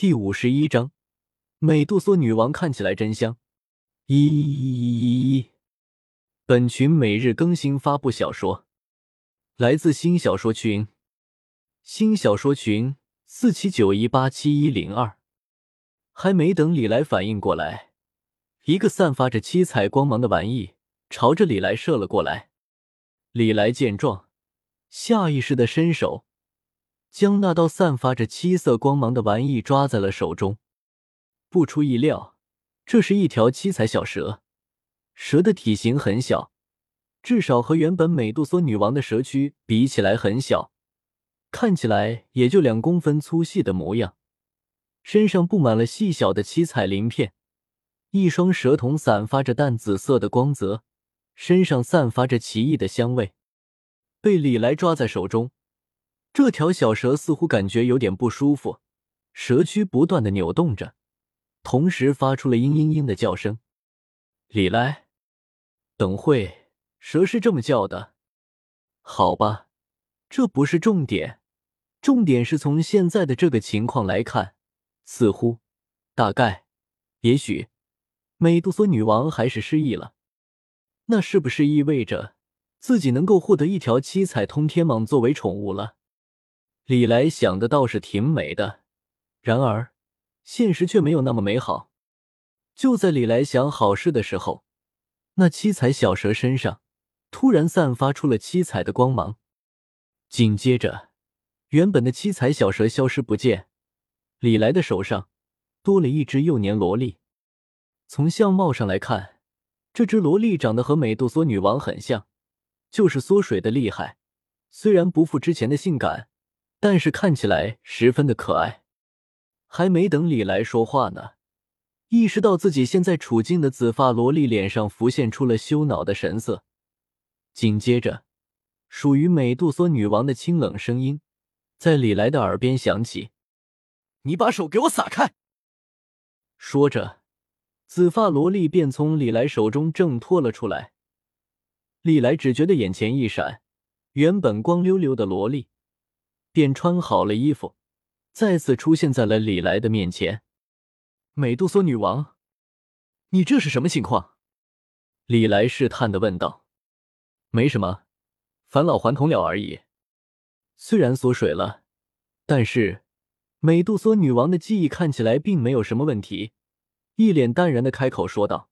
第五十一章，美杜莎女王看起来真香。一一一一一，本群每日更新发布小说，来自新小说群，新小说群四七九一八七一零二。还没等李来反应过来，一个散发着七彩光芒的玩意朝着李来射了过来。李来见状，下意识的伸手。将那道散发着七色光芒的玩意抓在了手中。不出意料，这是一条七彩小蛇。蛇的体型很小，至少和原本美杜莎女王的蛇躯比起来很小，看起来也就两公分粗细的模样。身上布满了细小的七彩鳞片，一双蛇瞳散发着淡紫色的光泽，身上散发着奇异的香味。被李来抓在手中。这条小蛇似乎感觉有点不舒服，蛇躯不断的扭动着，同时发出了嘤嘤嘤的叫声。李来，等会，蛇是这么叫的。好吧，这不是重点，重点是从现在的这个情况来看，似乎，大概，也许，美杜莎女王还是失忆了。那是不是意味着自己能够获得一条七彩通天蟒作为宠物了？李来想的倒是挺美的，然而现实却没有那么美好。就在李来想好事的时候，那七彩小蛇身上突然散发出了七彩的光芒，紧接着，原本的七彩小蛇消失不见。李来的手上多了一只幼年萝莉。从相貌上来看，这只萝莉长得和美杜莎女王很像，就是缩水的厉害，虽然不复之前的性感。但是看起来十分的可爱。还没等李来说话呢，意识到自己现在处境的紫发萝莉脸上浮现出了羞恼的神色。紧接着，属于美杜莎女王的清冷声音在李来的耳边响起：“你把手给我撒开！”说着，紫发萝莉便从李来手中挣脱了出来。李来只觉得眼前一闪，原本光溜溜的萝莉。便穿好了衣服，再次出现在了李来的面前。美杜莎女王，你这是什么情况？李来试探的问道。没什么，返老还童了而已。虽然缩水了，但是美杜莎女王的记忆看起来并没有什么问题，一脸淡然的开口说道。